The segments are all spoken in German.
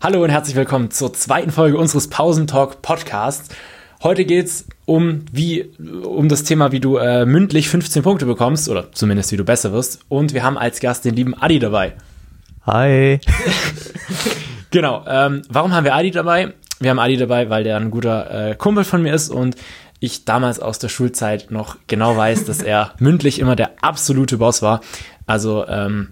Hallo und herzlich willkommen zur zweiten Folge unseres Pausentalk Podcasts. Heute geht's um wie um das Thema, wie du äh, mündlich 15 Punkte bekommst oder zumindest wie du besser wirst. Und wir haben als Gast den lieben Adi dabei. Hi. genau. Ähm, warum haben wir Adi dabei? Wir haben Adi dabei, weil der ein guter äh, Kumpel von mir ist und ich damals aus der Schulzeit noch genau weiß, dass er mündlich immer der absolute Boss war. Also ähm,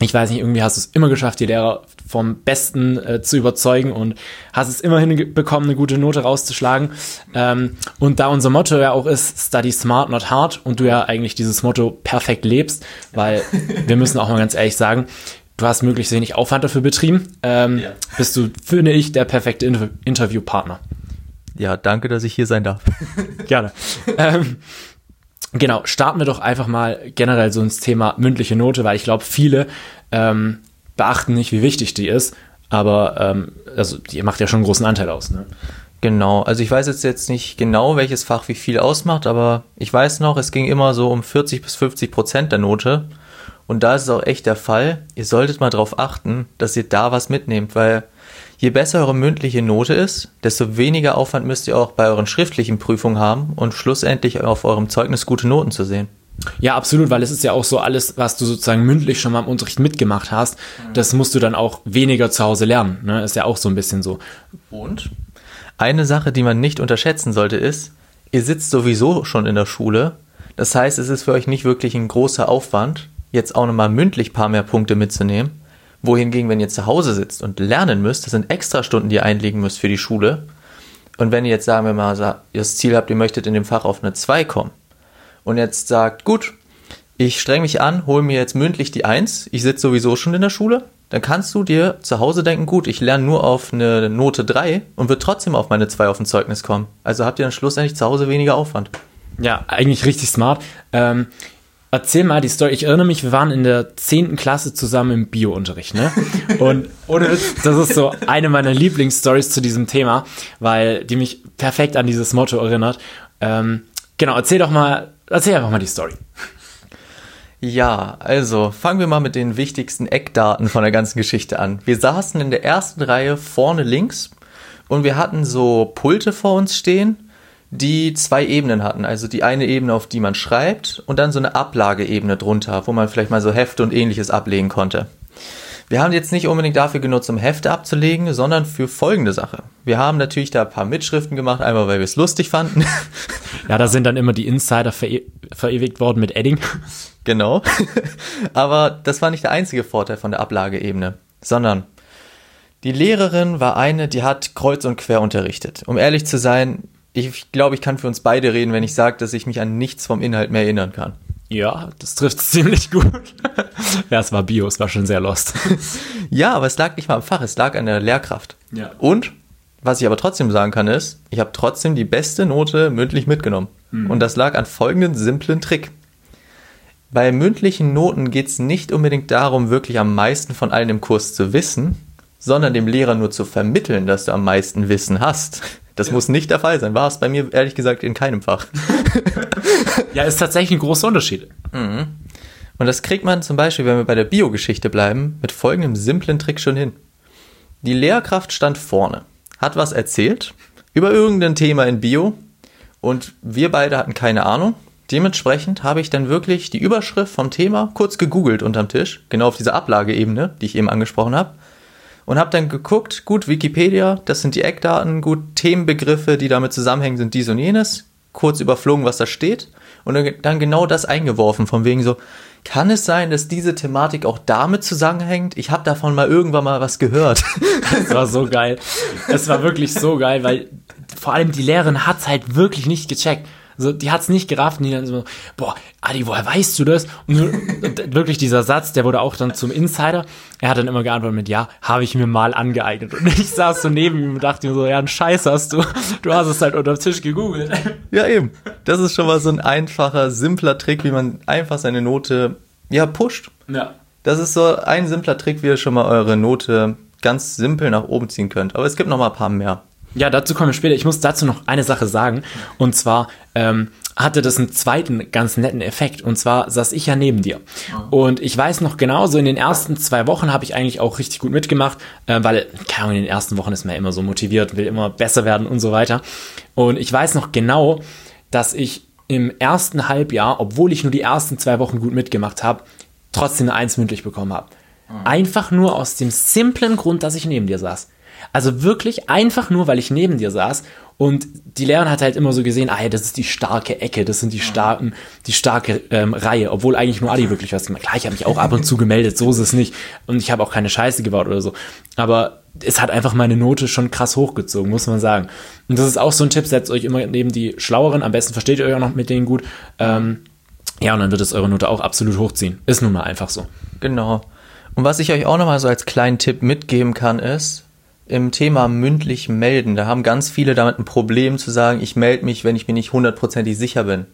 ich weiß nicht, irgendwie hast du es immer geschafft, die Lehrer vom Besten äh, zu überzeugen und hast es immerhin bekommen, eine gute Note rauszuschlagen. Ähm, und da unser Motto ja auch ist, study smart, not hard, und du ja eigentlich dieses Motto perfekt lebst, weil wir müssen auch mal ganz ehrlich sagen, du hast möglichst wenig Aufwand dafür betrieben, ähm, ja. bist du, finde ich, der perfekte Inter Interviewpartner. Ja, danke, dass ich hier sein darf. Gerne. ähm, Genau, starten wir doch einfach mal generell so ins Thema mündliche Note, weil ich glaube, viele ähm, beachten nicht, wie wichtig die ist, aber ähm, also die macht ja schon einen großen Anteil aus. Ne? Genau, also ich weiß jetzt, jetzt nicht genau, welches Fach wie viel ausmacht, aber ich weiß noch, es ging immer so um 40 bis 50 Prozent der Note. Und da ist es auch echt der Fall. Ihr solltet mal darauf achten, dass ihr da was mitnehmt, weil Je besser eure mündliche Note ist, desto weniger Aufwand müsst ihr auch bei euren schriftlichen Prüfungen haben und schlussendlich auf eurem Zeugnis gute Noten zu sehen. Ja, absolut, weil es ist ja auch so alles, was du sozusagen mündlich schon mal im Unterricht mitgemacht hast, das musst du dann auch weniger zu Hause lernen. Ne? Ist ja auch so ein bisschen so. Und eine Sache, die man nicht unterschätzen sollte, ist, ihr sitzt sowieso schon in der Schule. Das heißt, es ist für euch nicht wirklich ein großer Aufwand, jetzt auch nochmal mündlich ein paar mehr Punkte mitzunehmen wohingegen, wenn ihr zu Hause sitzt und lernen müsst, das sind extra Stunden, die ihr einlegen müsst für die Schule. Und wenn ihr jetzt, sagen wir mal, das Ziel habt, ihr möchtet in dem Fach auf eine 2 kommen und jetzt sagt, gut, ich streng mich an, hole mir jetzt mündlich die 1, ich sitze sowieso schon in der Schule, dann kannst du dir zu Hause denken, gut, ich lerne nur auf eine Note 3 und wird trotzdem auf meine 2 auf ein Zeugnis kommen. Also habt ihr dann schlussendlich zu Hause weniger Aufwand. Ja, eigentlich richtig smart. Ähm, Erzähl mal die Story. Ich erinnere mich, wir waren in der 10. Klasse zusammen im Bio-Unterricht, ne? Und ohne Witz, das ist so eine meiner Lieblingsstories zu diesem Thema, weil die mich perfekt an dieses Motto erinnert. Ähm, genau, erzähl doch mal, erzähl einfach mal die Story. Ja, also fangen wir mal mit den wichtigsten Eckdaten von der ganzen Geschichte an. Wir saßen in der ersten Reihe vorne links und wir hatten so Pulte vor uns stehen die zwei Ebenen hatten. Also die eine Ebene, auf die man schreibt und dann so eine Ablageebene drunter, wo man vielleicht mal so Hefte und ähnliches ablegen konnte. Wir haben jetzt nicht unbedingt dafür genutzt, um Hefte abzulegen, sondern für folgende Sache. Wir haben natürlich da ein paar Mitschriften gemacht, einmal weil wir es lustig fanden. Ja, da sind dann immer die Insider vere verewigt worden mit Edding. Genau. Aber das war nicht der einzige Vorteil von der Ablageebene, sondern die Lehrerin war eine, die hat kreuz und quer unterrichtet. Um ehrlich zu sein, ich glaube, ich kann für uns beide reden, wenn ich sage, dass ich mich an nichts vom Inhalt mehr erinnern kann. Ja, das trifft ziemlich gut. ja, es war Bio, es war schon sehr lost. ja, aber es lag nicht mal am Fach, es lag an der Lehrkraft. Ja. Und was ich aber trotzdem sagen kann, ist, ich habe trotzdem die beste Note mündlich mitgenommen. Mhm. Und das lag an folgenden simplen Trick. Bei mündlichen Noten geht es nicht unbedingt darum, wirklich am meisten von allen im Kurs zu wissen, sondern dem Lehrer nur zu vermitteln, dass du am meisten Wissen hast. Das ja. muss nicht der Fall sein. War es bei mir ehrlich gesagt in keinem Fach. ja, ist tatsächlich ein großer Unterschied. Mhm. Und das kriegt man zum Beispiel, wenn wir bei der Biogeschichte bleiben, mit folgendem simplen Trick schon hin. Die Lehrkraft stand vorne, hat was erzählt über irgendein Thema in Bio und wir beide hatten keine Ahnung. Dementsprechend habe ich dann wirklich die Überschrift vom Thema kurz gegoogelt unterm Tisch, genau auf dieser Ablageebene, die ich eben angesprochen habe, und habe dann geguckt, gut, Wikipedia, das sind die Eckdaten, gut, Themenbegriffe, die damit zusammenhängen, sind dies und jenes, kurz überflogen, was da steht und dann genau das eingeworfen, von wegen so, kann es sein, dass diese Thematik auch damit zusammenhängt? Ich habe davon mal irgendwann mal was gehört. Das war so geil. Es war wirklich so geil, weil vor allem die Lehrerin hat's halt wirklich nicht gecheckt. Also die hat's nicht gerafft und die dann so, boah, Adi, woher weißt du das? Und, und, wirklich dieser Satz, der wurde auch dann zum Insider. Er hat dann immer geantwortet mit, ja, habe ich mir mal angeeignet. Und ich saß so neben ihm und dachte mir so, ja, ein Scheiß hast du. Du hast es halt unter dem Tisch gegoogelt. Ja, eben. Das ist schon mal so ein einfacher, simpler Trick, wie man einfach seine Note, ja, pusht. Ja. Das ist so ein simpler Trick, wie ihr schon mal eure Note ganz simpel nach oben ziehen könnt. Aber es gibt noch mal ein paar mehr. Ja, dazu kommen wir später. Ich muss dazu noch eine Sache sagen. Und zwar ähm, hatte das einen zweiten ganz netten Effekt. Und zwar saß ich ja neben dir. Und ich weiß noch genau, so in den ersten zwei Wochen habe ich eigentlich auch richtig gut mitgemacht, äh, weil, keine Ahnung, in den ersten Wochen ist man ja immer so motiviert, will immer besser werden und so weiter. Und ich weiß noch genau, dass ich im ersten Halbjahr, obwohl ich nur die ersten zwei Wochen gut mitgemacht habe, trotzdem eine Eins mündlich bekommen habe. Einfach nur aus dem simplen Grund, dass ich neben dir saß. Also wirklich einfach nur, weil ich neben dir saß und die Lehrerin hat halt immer so gesehen, ah ja, das ist die starke Ecke, das sind die starken, die starke ähm, Reihe, obwohl eigentlich nur Adi wirklich was gemacht. Klar, ich habe mich auch ab und zu gemeldet, so ist es nicht und ich habe auch keine Scheiße gebaut oder so, aber es hat einfach meine Note schon krass hochgezogen, muss man sagen. Und das ist auch so ein Tipp, setzt euch immer neben die Schlaueren, am besten versteht ihr euch auch noch mit denen gut. Ähm, ja, und dann wird es eure Note auch absolut hochziehen. Ist nun mal einfach so. Genau. Und was ich euch auch nochmal so als kleinen Tipp mitgeben kann, ist, im Thema mündlich melden, da haben ganz viele damit ein Problem zu sagen, ich melde mich, wenn ich mir nicht hundertprozentig sicher bin.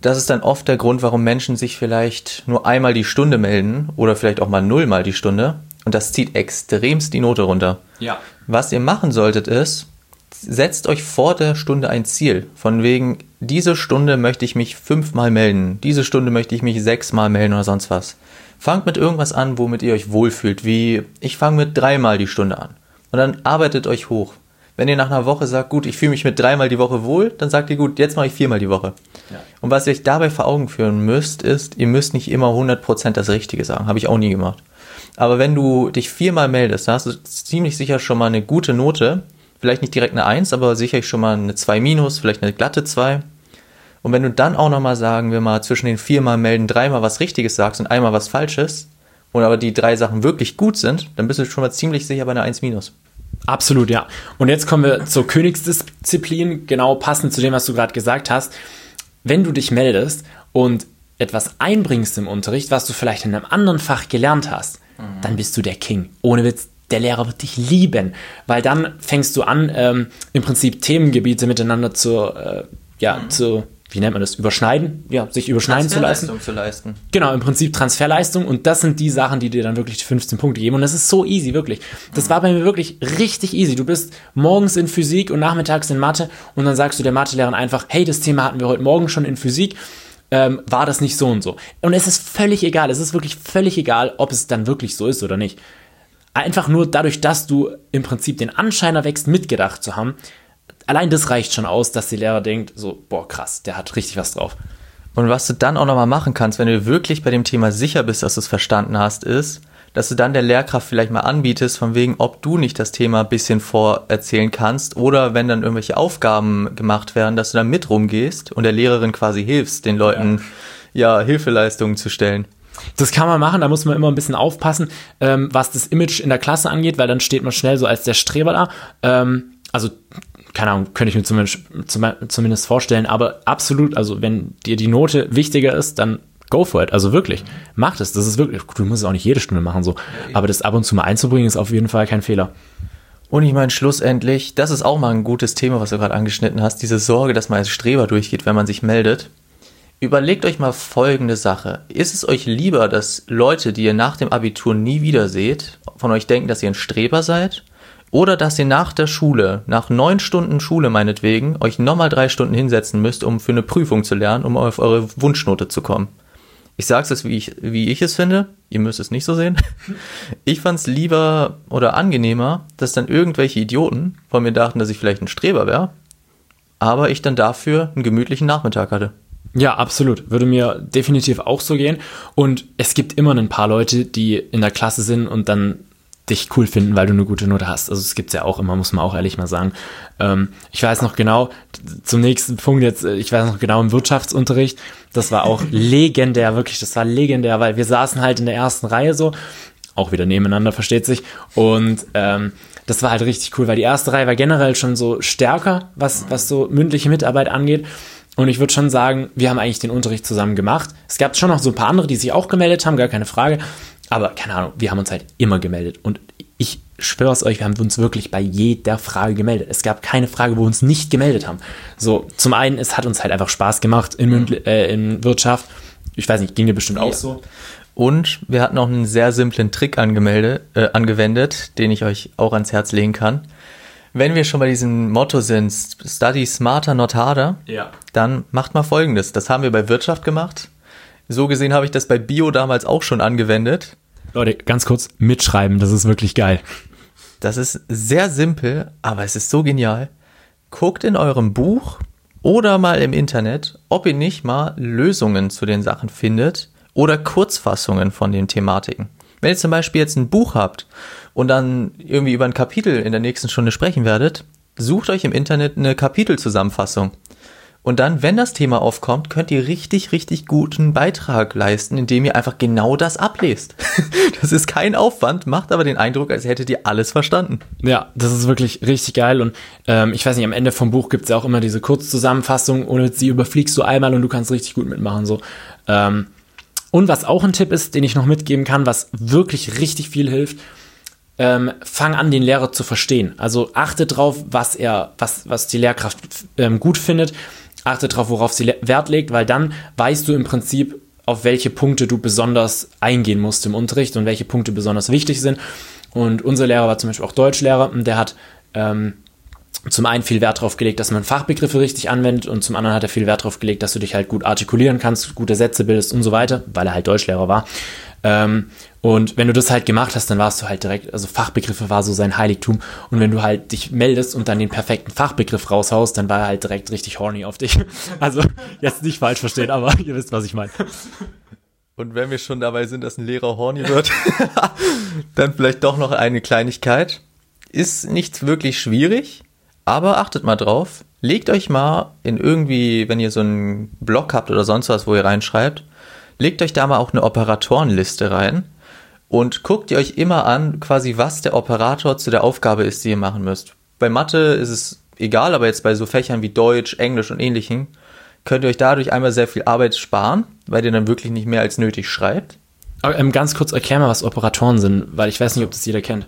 Das ist dann oft der Grund, warum Menschen sich vielleicht nur einmal die Stunde melden oder vielleicht auch mal nullmal die Stunde. Und das zieht extremst die Note runter. Ja. Was ihr machen solltet ist, setzt euch vor der Stunde ein Ziel. Von wegen, diese Stunde möchte ich mich fünfmal melden, diese Stunde möchte ich mich sechsmal melden oder sonst was. Fangt mit irgendwas an, womit ihr euch wohlfühlt, wie ich fange mit dreimal die Stunde an. Und dann arbeitet euch hoch. Wenn ihr nach einer Woche sagt, gut, ich fühle mich mit dreimal die Woche wohl, dann sagt ihr, gut, jetzt mache ich viermal die Woche. Ja. Und was ihr euch dabei vor Augen führen müsst, ist, ihr müsst nicht immer 100% das Richtige sagen. Habe ich auch nie gemacht. Aber wenn du dich viermal meldest, dann hast du ziemlich sicher schon mal eine gute Note. Vielleicht nicht direkt eine 1, aber sicherlich schon mal eine 2 minus, vielleicht eine glatte 2. Und wenn du dann auch nochmal, sagen wir mal, zwischen den viermal melden dreimal was Richtiges sagst und einmal was Falsches, und aber die drei Sachen wirklich gut sind, dann bist du schon mal ziemlich sicher bei einer 1 minus. Absolut, ja. Und jetzt kommen wir zur Königsdisziplin, genau passend zu dem, was du gerade gesagt hast. Wenn du dich meldest und etwas einbringst im Unterricht, was du vielleicht in einem anderen Fach gelernt hast, mhm. dann bist du der King. Ohne Witz, der Lehrer wird dich lieben, weil dann fängst du an, ähm, im Prinzip Themengebiete miteinander zu, äh, ja, mhm. zu wie nennt man das, überschneiden, ja, sich überschneiden zu leisten. zu leisten. Genau, im Prinzip Transferleistung und das sind die Sachen, die dir dann wirklich die 15 Punkte geben und das ist so easy, wirklich. Das war bei mir wirklich richtig easy. Du bist morgens in Physik und nachmittags in Mathe und dann sagst du der Mathelehrerin einfach, hey, das Thema hatten wir heute Morgen schon in Physik, ähm, war das nicht so und so. Und es ist völlig egal, es ist wirklich völlig egal, ob es dann wirklich so ist oder nicht. Einfach nur dadurch, dass du im Prinzip den Anschein erwächst, mitgedacht zu haben, allein das reicht schon aus, dass die Lehrer denkt, so, boah, krass, der hat richtig was drauf. Und was du dann auch nochmal machen kannst, wenn du wirklich bei dem Thema sicher bist, dass du es verstanden hast, ist, dass du dann der Lehrkraft vielleicht mal anbietest, von wegen, ob du nicht das Thema ein bisschen vorerzählen kannst oder wenn dann irgendwelche Aufgaben gemacht werden, dass du dann mit rumgehst und der Lehrerin quasi hilfst, den Leuten ja, ja Hilfeleistungen zu stellen. Das kann man machen, da muss man immer ein bisschen aufpassen, ähm, was das Image in der Klasse angeht, weil dann steht man schnell so als der Streber da. Ähm, also keine Ahnung, könnte ich mir zumindest, zumindest vorstellen, aber absolut, also wenn dir die Note wichtiger ist, dann go for it. Also wirklich, mach das. Das ist wirklich, du musst es auch nicht jede Stunde machen, so. Aber das ab und zu mal einzubringen, ist auf jeden Fall kein Fehler. Und ich meine, schlussendlich, das ist auch mal ein gutes Thema, was du gerade angeschnitten hast, diese Sorge, dass man als Streber durchgeht, wenn man sich meldet. Überlegt euch mal folgende Sache. Ist es euch lieber, dass Leute, die ihr nach dem Abitur nie wieder seht, von euch denken, dass ihr ein Streber seid? Oder dass ihr nach der Schule, nach neun Stunden Schule meinetwegen, euch nochmal drei Stunden hinsetzen müsst, um für eine Prüfung zu lernen, um auf eure Wunschnote zu kommen. Ich sag's es, wie ich, wie ich es finde. Ihr müsst es nicht so sehen. Ich fand's lieber oder angenehmer, dass dann irgendwelche Idioten von mir dachten, dass ich vielleicht ein Streber wäre, aber ich dann dafür einen gemütlichen Nachmittag hatte. Ja, absolut. Würde mir definitiv auch so gehen. Und es gibt immer ein paar Leute, die in der Klasse sind und dann dich cool finden, weil du eine gute Note hast. Also es gibt's ja auch immer, muss man auch ehrlich mal sagen. Ähm, ich weiß noch genau, zum nächsten Punkt jetzt, äh, ich weiß noch genau im Wirtschaftsunterricht, das war auch legendär, wirklich, das war legendär, weil wir saßen halt in der ersten Reihe so, auch wieder nebeneinander, versteht sich. Und ähm, das war halt richtig cool, weil die erste Reihe war generell schon so stärker, was, was so mündliche Mitarbeit angeht. Und ich würde schon sagen, wir haben eigentlich den Unterricht zusammen gemacht. Es gab schon noch so ein paar andere, die sich auch gemeldet haben, gar keine Frage. Aber keine Ahnung, wir haben uns halt immer gemeldet. Und ich schwöre es euch, wir haben uns wirklich bei jeder Frage gemeldet. Es gab keine Frage, wo wir uns nicht gemeldet haben. So, zum einen, es hat uns halt einfach Spaß gemacht in, mhm. äh, in Wirtschaft. Ich weiß nicht, ging dir bestimmt ja. auch so. Und wir hatten auch einen sehr simplen Trick angemeldet, äh, angewendet, den ich euch auch ans Herz legen kann. Wenn wir schon bei diesem Motto sind, study smarter, not harder, Ja. dann macht mal folgendes. Das haben wir bei Wirtschaft gemacht. So gesehen habe ich das bei Bio damals auch schon angewendet. Leute, ganz kurz, mitschreiben, das ist wirklich geil. Das ist sehr simpel, aber es ist so genial. Guckt in eurem Buch oder mal im Internet, ob ihr nicht mal Lösungen zu den Sachen findet oder Kurzfassungen von den Thematiken. Wenn ihr zum Beispiel jetzt ein Buch habt und dann irgendwie über ein Kapitel in der nächsten Stunde sprechen werdet, sucht euch im Internet eine Kapitelzusammenfassung. Und dann, wenn das Thema aufkommt, könnt ihr richtig, richtig guten Beitrag leisten, indem ihr einfach genau das ablest. Das ist kein Aufwand, macht aber den Eindruck, als hättet ihr alles verstanden. Ja, das ist wirklich richtig geil. Und ähm, ich weiß nicht, am Ende vom Buch gibt es ja auch immer diese Kurzzusammenfassung, ohne sie überfliegst du einmal und du kannst richtig gut mitmachen. So. Ähm, und was auch ein Tipp ist, den ich noch mitgeben kann, was wirklich richtig viel hilft, ähm, fang an, den Lehrer zu verstehen. Also achte drauf, was er, was, was die Lehrkraft ähm, gut findet. Achte drauf, worauf sie Wert legt, weil dann weißt du im Prinzip, auf welche Punkte du besonders eingehen musst im Unterricht und welche Punkte besonders wichtig sind. Und unser Lehrer war zum Beispiel auch Deutschlehrer und der hat ähm, zum einen viel Wert darauf gelegt, dass man Fachbegriffe richtig anwendet und zum anderen hat er viel Wert darauf gelegt, dass du dich halt gut artikulieren kannst, gute Sätze bildest und so weiter, weil er halt Deutschlehrer war. Ähm, und wenn du das halt gemacht hast, dann warst du halt direkt, also Fachbegriffe war so sein Heiligtum. Und wenn du halt dich meldest und dann den perfekten Fachbegriff raushaust, dann war er halt direkt richtig horny auf dich. Also jetzt nicht falsch verstehen, aber ihr wisst, was ich meine. Und wenn wir schon dabei sind, dass ein Lehrer horny wird, dann vielleicht doch noch eine Kleinigkeit. Ist nicht wirklich schwierig, aber achtet mal drauf. Legt euch mal in irgendwie, wenn ihr so einen Blog habt oder sonst was, wo ihr reinschreibt, legt euch da mal auch eine Operatorenliste rein und guckt ihr euch immer an, quasi was der Operator zu der Aufgabe ist, die ihr machen müsst. Bei Mathe ist es egal, aber jetzt bei so Fächern wie Deutsch, Englisch und ähnlichen könnt ihr euch dadurch einmal sehr viel Arbeit sparen, weil ihr dann wirklich nicht mehr als nötig schreibt. Aber, ähm, ganz kurz erklär mal, was Operatoren sind, weil ich weiß nicht, ob das jeder kennt.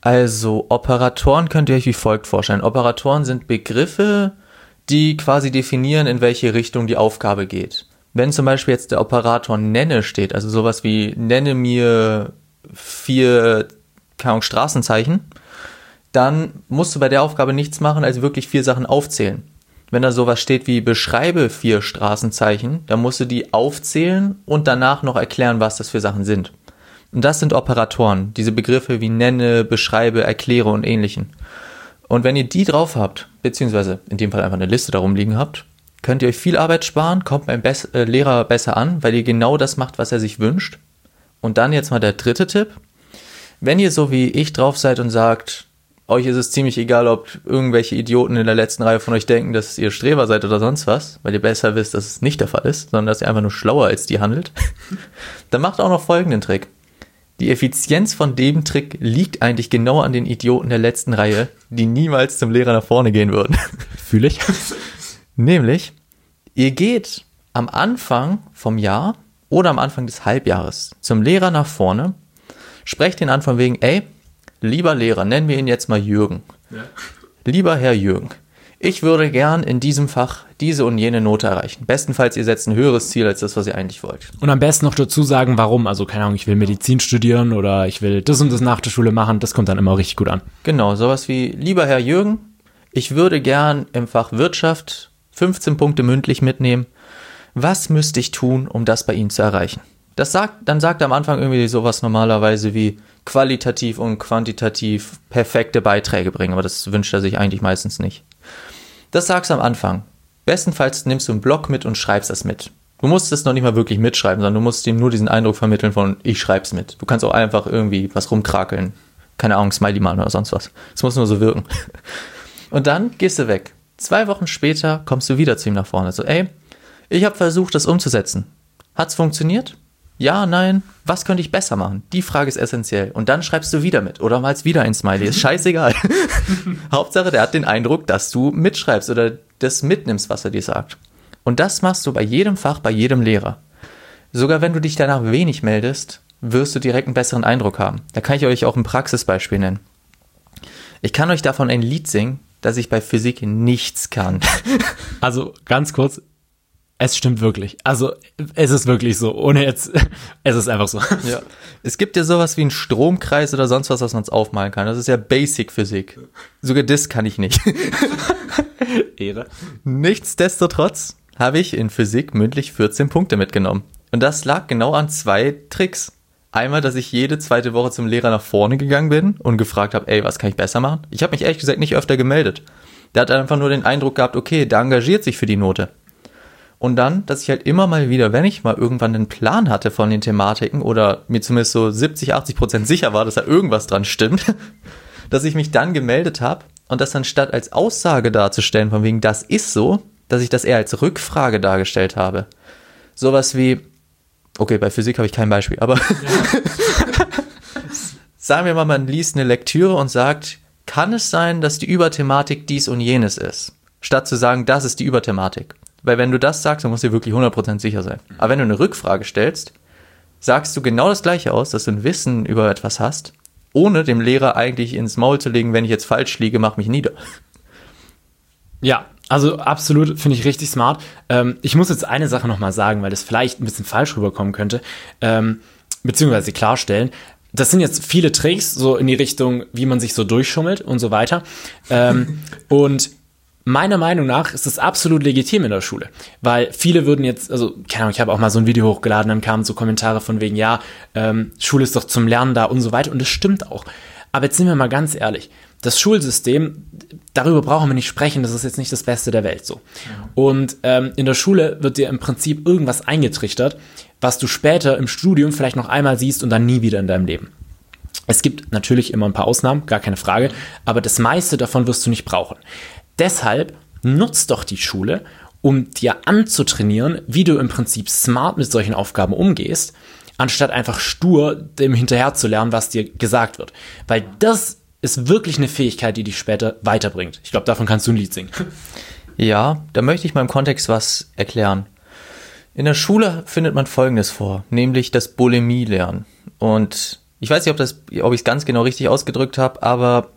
Also Operatoren könnt ihr euch wie folgt vorstellen. Operatoren sind Begriffe, die quasi definieren, in welche Richtung die Aufgabe geht. Wenn zum Beispiel jetzt der Operator nenne steht, also sowas wie nenne mir vier keine Ahnung, Straßenzeichen, dann musst du bei der Aufgabe nichts machen, als wirklich vier Sachen aufzählen. Wenn da sowas steht wie beschreibe vier Straßenzeichen, dann musst du die aufzählen und danach noch erklären, was das für Sachen sind. Und das sind Operatoren, diese Begriffe wie nenne, beschreibe, erkläre und ähnlichen. Und wenn ihr die drauf habt, beziehungsweise in dem Fall einfach eine Liste darum liegen habt, könnt ihr euch viel Arbeit sparen, kommt beim Bess äh, Lehrer besser an, weil ihr genau das macht, was er sich wünscht. Und dann jetzt mal der dritte Tipp. Wenn ihr so wie ich drauf seid und sagt, euch ist es ziemlich egal, ob irgendwelche Idioten in der letzten Reihe von euch denken, dass ihr Streber seid oder sonst was, weil ihr besser wisst, dass es nicht der Fall ist, sondern dass ihr einfach nur schlauer als die handelt, dann macht auch noch folgenden Trick. Die Effizienz von dem Trick liegt eigentlich genau an den Idioten der letzten Reihe, die niemals zum Lehrer nach vorne gehen würden. Fühle ich. Nämlich, ihr geht am Anfang vom Jahr oder am Anfang des Halbjahres zum Lehrer nach vorne, sprecht ihn an von wegen, ey, lieber Lehrer, nennen wir ihn jetzt mal Jürgen. Lieber Herr Jürgen, ich würde gern in diesem Fach diese und jene Note erreichen. Bestenfalls ihr setzt ein höheres Ziel als das, was ihr eigentlich wollt. Und am besten noch dazu sagen, warum. Also, keine Ahnung, ich will Medizin studieren oder ich will das und das nach der Schule machen. Das kommt dann immer richtig gut an. Genau, sowas wie, lieber Herr Jürgen, ich würde gern im Fach Wirtschaft 15 Punkte mündlich mitnehmen. Was müsste ich tun, um das bei Ihnen zu erreichen? Das sagt, dann sagt er am Anfang irgendwie sowas normalerweise wie qualitativ und quantitativ perfekte Beiträge bringen, aber das wünscht er sich eigentlich meistens nicht. Das sagst du am Anfang. Bestenfalls nimmst du einen Block mit und schreibst das mit. Du musst es noch nicht mal wirklich mitschreiben, sondern du musst ihm nur diesen Eindruck vermitteln von, ich schreib's mit. Du kannst auch einfach irgendwie was rumkrakeln. Keine Ahnung, Smiley machen oder sonst was. Es muss nur so wirken. Und dann gehst du weg. Zwei Wochen später kommst du wieder zu ihm nach vorne. So, ey, ich habe versucht, das umzusetzen. Hat's funktioniert? Ja, nein. Was könnte ich besser machen? Die Frage ist essentiell. Und dann schreibst du wieder mit oder malst wieder ein Smiley. Ist scheißegal. Hauptsache, der hat den Eindruck, dass du mitschreibst oder das mitnimmst, was er dir sagt. Und das machst du bei jedem Fach, bei jedem Lehrer. Sogar wenn du dich danach wenig meldest, wirst du direkt einen besseren Eindruck haben. Da kann ich euch auch ein Praxisbeispiel nennen. Ich kann euch davon ein Lied singen, dass ich bei Physik nichts kann. Also, ganz kurz. Es stimmt wirklich. Also, es ist wirklich so. Ohne jetzt, es ist einfach so. Ja. Es gibt ja sowas wie einen Stromkreis oder sonst was, was man aufmalen kann. Das ist ja Basic Physik. Sogar das kann ich nicht. Ehre. Nichtsdestotrotz habe ich in Physik mündlich 14 Punkte mitgenommen. Und das lag genau an zwei Tricks. Einmal, dass ich jede zweite Woche zum Lehrer nach vorne gegangen bin und gefragt habe, ey, was kann ich besser machen? Ich habe mich ehrlich gesagt nicht öfter gemeldet. Der hat einfach nur den Eindruck gehabt, okay, der engagiert sich für die Note. Und dann, dass ich halt immer mal wieder, wenn ich mal irgendwann einen Plan hatte von den Thematiken oder mir zumindest so 70, 80 Prozent sicher war, dass da irgendwas dran stimmt, dass ich mich dann gemeldet habe und das dann statt als Aussage darzustellen, von wegen, das ist so, dass ich das eher als Rückfrage dargestellt habe. Sowas wie, okay, bei Physik habe ich kein Beispiel, aber ja. sagen wir mal, man liest eine Lektüre und sagt, kann es sein, dass die Überthematik dies und jenes ist? Statt zu sagen, das ist die Überthematik. Weil wenn du das sagst, dann musst du dir wirklich 100% sicher sein. Aber wenn du eine Rückfrage stellst, sagst du genau das gleiche aus, dass du ein Wissen über etwas hast, ohne dem Lehrer eigentlich ins Maul zu legen, wenn ich jetzt falsch liege, mach mich nieder. Ja, also absolut, finde ich richtig smart. Ähm, ich muss jetzt eine Sache nochmal sagen, weil das vielleicht ein bisschen falsch rüberkommen könnte, ähm, beziehungsweise klarstellen. Das sind jetzt viele Tricks, so in die Richtung, wie man sich so durchschummelt und so weiter. Ähm, und meiner Meinung nach ist es absolut legitim in der Schule, weil viele würden jetzt, also keine Ahnung, ich habe auch mal so ein Video hochgeladen, dann kamen so Kommentare von wegen, ja, ähm, Schule ist doch zum Lernen da und so weiter und das stimmt auch. Aber jetzt sind wir mal ganz ehrlich, das Schulsystem, darüber brauchen wir nicht sprechen, das ist jetzt nicht das Beste der Welt so. Ja. Und ähm, in der Schule wird dir im Prinzip irgendwas eingetrichtert, was du später im Studium vielleicht noch einmal siehst und dann nie wieder in deinem Leben. Es gibt natürlich immer ein paar Ausnahmen, gar keine Frage, aber das meiste davon wirst du nicht brauchen. Deshalb nutzt doch die Schule, um dir anzutrainieren, wie du im Prinzip smart mit solchen Aufgaben umgehst, anstatt einfach stur dem hinterher zu lernen, was dir gesagt wird. Weil das ist wirklich eine Fähigkeit, die dich später weiterbringt. Ich glaube, davon kannst du ein Lied singen. Ja, da möchte ich mal im Kontext was erklären. In der Schule findet man Folgendes vor, nämlich das Bulimie-Lernen. Und ich weiß nicht, ob, ob ich es ganz genau richtig ausgedrückt habe, aber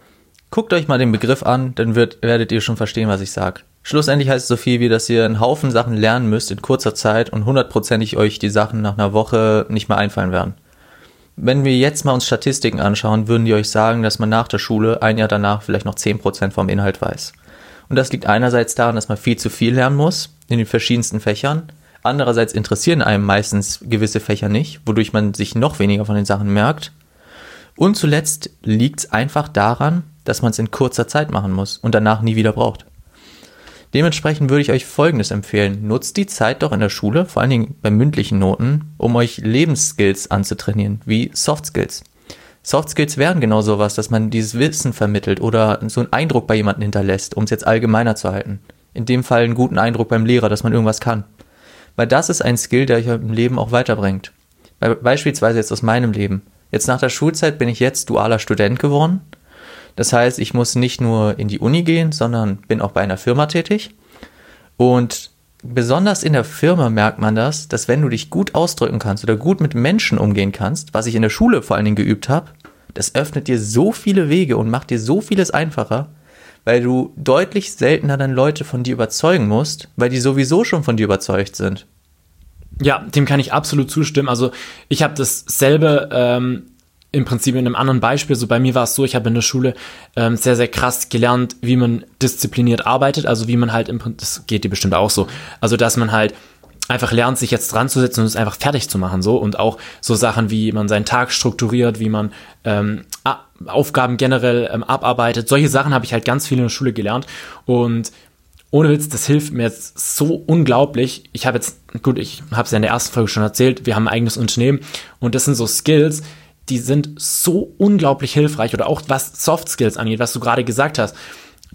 Guckt euch mal den Begriff an, dann wird, werdet ihr schon verstehen, was ich sage. Schlussendlich heißt es so viel wie, dass ihr einen Haufen Sachen lernen müsst in kurzer Zeit und hundertprozentig euch die Sachen nach einer Woche nicht mehr einfallen werden. Wenn wir jetzt mal uns Statistiken anschauen, würden die euch sagen, dass man nach der Schule ein Jahr danach vielleicht noch 10% vom Inhalt weiß. Und das liegt einerseits daran, dass man viel zu viel lernen muss in den verschiedensten Fächern. Andererseits interessieren einem meistens gewisse Fächer nicht, wodurch man sich noch weniger von den Sachen merkt. Und zuletzt liegt es einfach daran, dass man es in kurzer Zeit machen muss und danach nie wieder braucht. Dementsprechend würde ich euch Folgendes empfehlen. Nutzt die Zeit doch in der Schule, vor allen Dingen bei mündlichen Noten, um euch Lebensskills anzutrainieren, wie Soft Skills. Soft Skills wären genau sowas, dass man dieses Wissen vermittelt oder so einen Eindruck bei jemandem hinterlässt, um es jetzt allgemeiner zu halten. In dem Fall einen guten Eindruck beim Lehrer, dass man irgendwas kann. Weil das ist ein Skill, der euch im Leben auch weiterbringt. Beispielsweise jetzt aus meinem Leben. Jetzt nach der Schulzeit bin ich jetzt dualer Student geworden das heißt, ich muss nicht nur in die Uni gehen, sondern bin auch bei einer Firma tätig. Und besonders in der Firma merkt man das, dass wenn du dich gut ausdrücken kannst oder gut mit Menschen umgehen kannst, was ich in der Schule vor allen Dingen geübt habe, das öffnet dir so viele Wege und macht dir so vieles einfacher, weil du deutlich seltener dann Leute von dir überzeugen musst, weil die sowieso schon von dir überzeugt sind. Ja, dem kann ich absolut zustimmen. Also ich habe dasselbe ähm, im Prinzip in einem anderen Beispiel, so bei mir war es so, ich habe in der Schule ähm, sehr, sehr krass gelernt, wie man diszipliniert arbeitet, also wie man halt im Prinzip, das geht dir bestimmt auch so, also dass man halt einfach lernt, sich jetzt dran zu setzen und es einfach fertig zu machen, so. Und auch so Sachen, wie man seinen Tag strukturiert, wie man ähm, Aufgaben generell ähm, abarbeitet, solche Sachen habe ich halt ganz viel in der Schule gelernt. Und ohne Witz, das hilft mir jetzt so unglaublich. Ich habe jetzt, gut, ich habe es ja in der ersten Folge schon erzählt, wir haben ein eigenes Unternehmen. Und das sind so Skills, die sind so unglaublich hilfreich oder auch was Soft Skills angeht, was du gerade gesagt hast.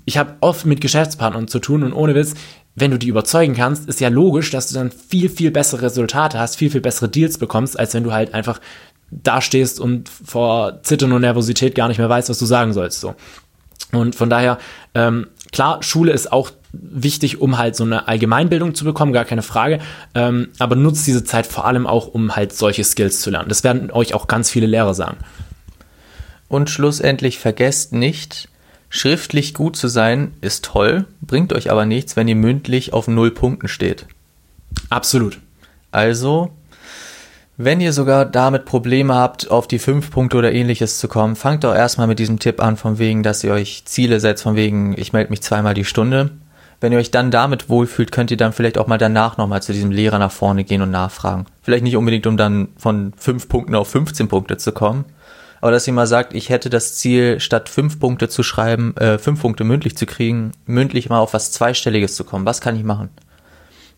Ich habe oft mit Geschäftspartnern zu tun und ohne Witz, wenn du die überzeugen kannst, ist ja logisch, dass du dann viel, viel bessere Resultate hast, viel, viel bessere Deals bekommst, als wenn du halt einfach dastehst und vor Zittern und Nervosität gar nicht mehr weißt, was du sagen sollst. So. Und von daher, ähm, klar, Schule ist auch wichtig, um halt so eine Allgemeinbildung zu bekommen, gar keine Frage. Ähm, aber nutzt diese Zeit vor allem auch, um halt solche Skills zu lernen. Das werden euch auch ganz viele Lehrer sagen. Und schlussendlich vergesst nicht, schriftlich gut zu sein ist toll, bringt euch aber nichts, wenn ihr mündlich auf null Punkten steht. Absolut. Also, wenn ihr sogar damit Probleme habt, auf die fünf Punkte oder ähnliches zu kommen, fangt doch erstmal mit diesem Tipp an, von wegen, dass ihr euch Ziele setzt, von wegen, ich melde mich zweimal die Stunde. Wenn ihr euch dann damit wohlfühlt, könnt ihr dann vielleicht auch mal danach nochmal zu diesem Lehrer nach vorne gehen und nachfragen. Vielleicht nicht unbedingt, um dann von fünf Punkten auf 15 Punkte zu kommen, aber dass ihr mal sagt, ich hätte das Ziel, statt fünf Punkte zu schreiben, äh, fünf Punkte mündlich zu kriegen, mündlich mal auf was Zweistelliges zu kommen. Was kann ich machen?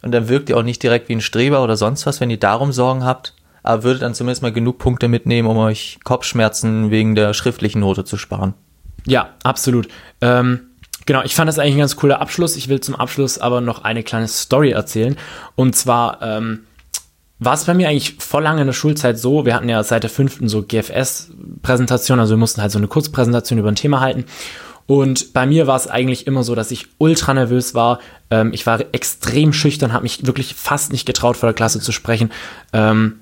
Und dann wirkt ihr auch nicht direkt wie ein Streber oder sonst was, wenn ihr darum Sorgen habt, aber würdet dann zumindest mal genug Punkte mitnehmen, um euch Kopfschmerzen wegen der schriftlichen Note zu sparen. Ja, absolut. Ähm, genau, ich fand das eigentlich ein ganz cooler Abschluss. Ich will zum Abschluss aber noch eine kleine Story erzählen. Und zwar ähm, war es bei mir eigentlich voll lange in der Schulzeit so, wir hatten ja seit der fünften so GFS-Präsentation, also wir mussten halt so eine Kurzpräsentation über ein Thema halten. Und bei mir war es eigentlich immer so, dass ich ultra nervös war. Ähm, ich war extrem schüchtern, habe mich wirklich fast nicht getraut, vor der Klasse zu sprechen. Ähm,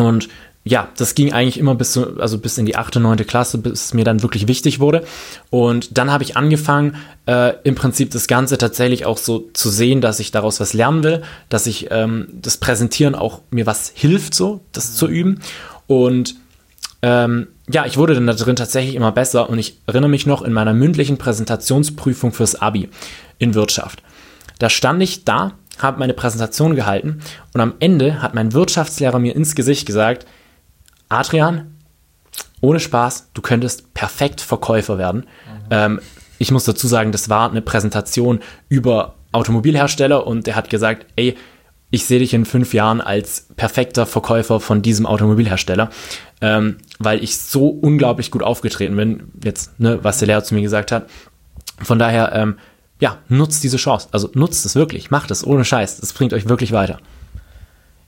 und ja, das ging eigentlich immer bis, zu, also bis in die achte, neunte Klasse, bis es mir dann wirklich wichtig wurde. Und dann habe ich angefangen, äh, im Prinzip das Ganze tatsächlich auch so zu sehen, dass ich daraus was lernen will, dass ich ähm, das Präsentieren auch mir was hilft, so das zu üben. Und ähm, ja, ich wurde dann da drin tatsächlich immer besser und ich erinnere mich noch in meiner mündlichen Präsentationsprüfung fürs Abi in Wirtschaft. Da stand ich da, habe meine Präsentation gehalten und am Ende hat mein Wirtschaftslehrer mir ins Gesicht gesagt, Adrian, ohne Spaß, du könntest perfekt Verkäufer werden. Mhm. Ähm, ich muss dazu sagen, das war eine Präsentation über Automobilhersteller und er hat gesagt, ey, ich sehe dich in fünf Jahren als perfekter Verkäufer von diesem Automobilhersteller, ähm, weil ich so unglaublich gut aufgetreten bin, jetzt, ne, was der Lehrer zu mir gesagt hat. Von daher, ähm, ja, nutzt diese Chance. Also nutzt es wirklich, macht es ohne Scheiß. Das bringt euch wirklich weiter.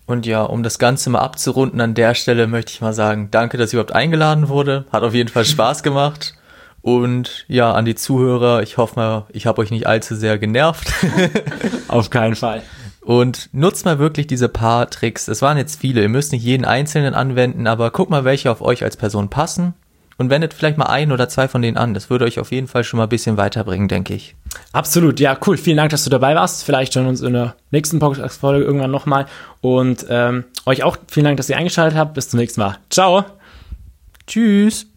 Und ja, um das Ganze mal abzurunden an der Stelle möchte ich mal sagen, danke, dass ich überhaupt eingeladen wurde. Hat auf jeden Fall Spaß gemacht. Und ja, an die Zuhörer, ich hoffe mal, ich habe euch nicht allzu sehr genervt. auf keinen Fall. Und nutzt mal wirklich diese paar Tricks. Es waren jetzt viele, ihr müsst nicht jeden einzelnen anwenden, aber guckt mal, welche auf euch als Person passen und wendet vielleicht mal ein oder zwei von denen an. Das würde euch auf jeden Fall schon mal ein bisschen weiterbringen, denke ich. Absolut, ja, cool. Vielen Dank, dass du dabei warst. Vielleicht hören wir uns in der nächsten Podcast-Folge irgendwann nochmal. Und ähm, euch auch vielen Dank, dass ihr eingeschaltet habt. Bis zum nächsten Mal. Ciao. Tschüss.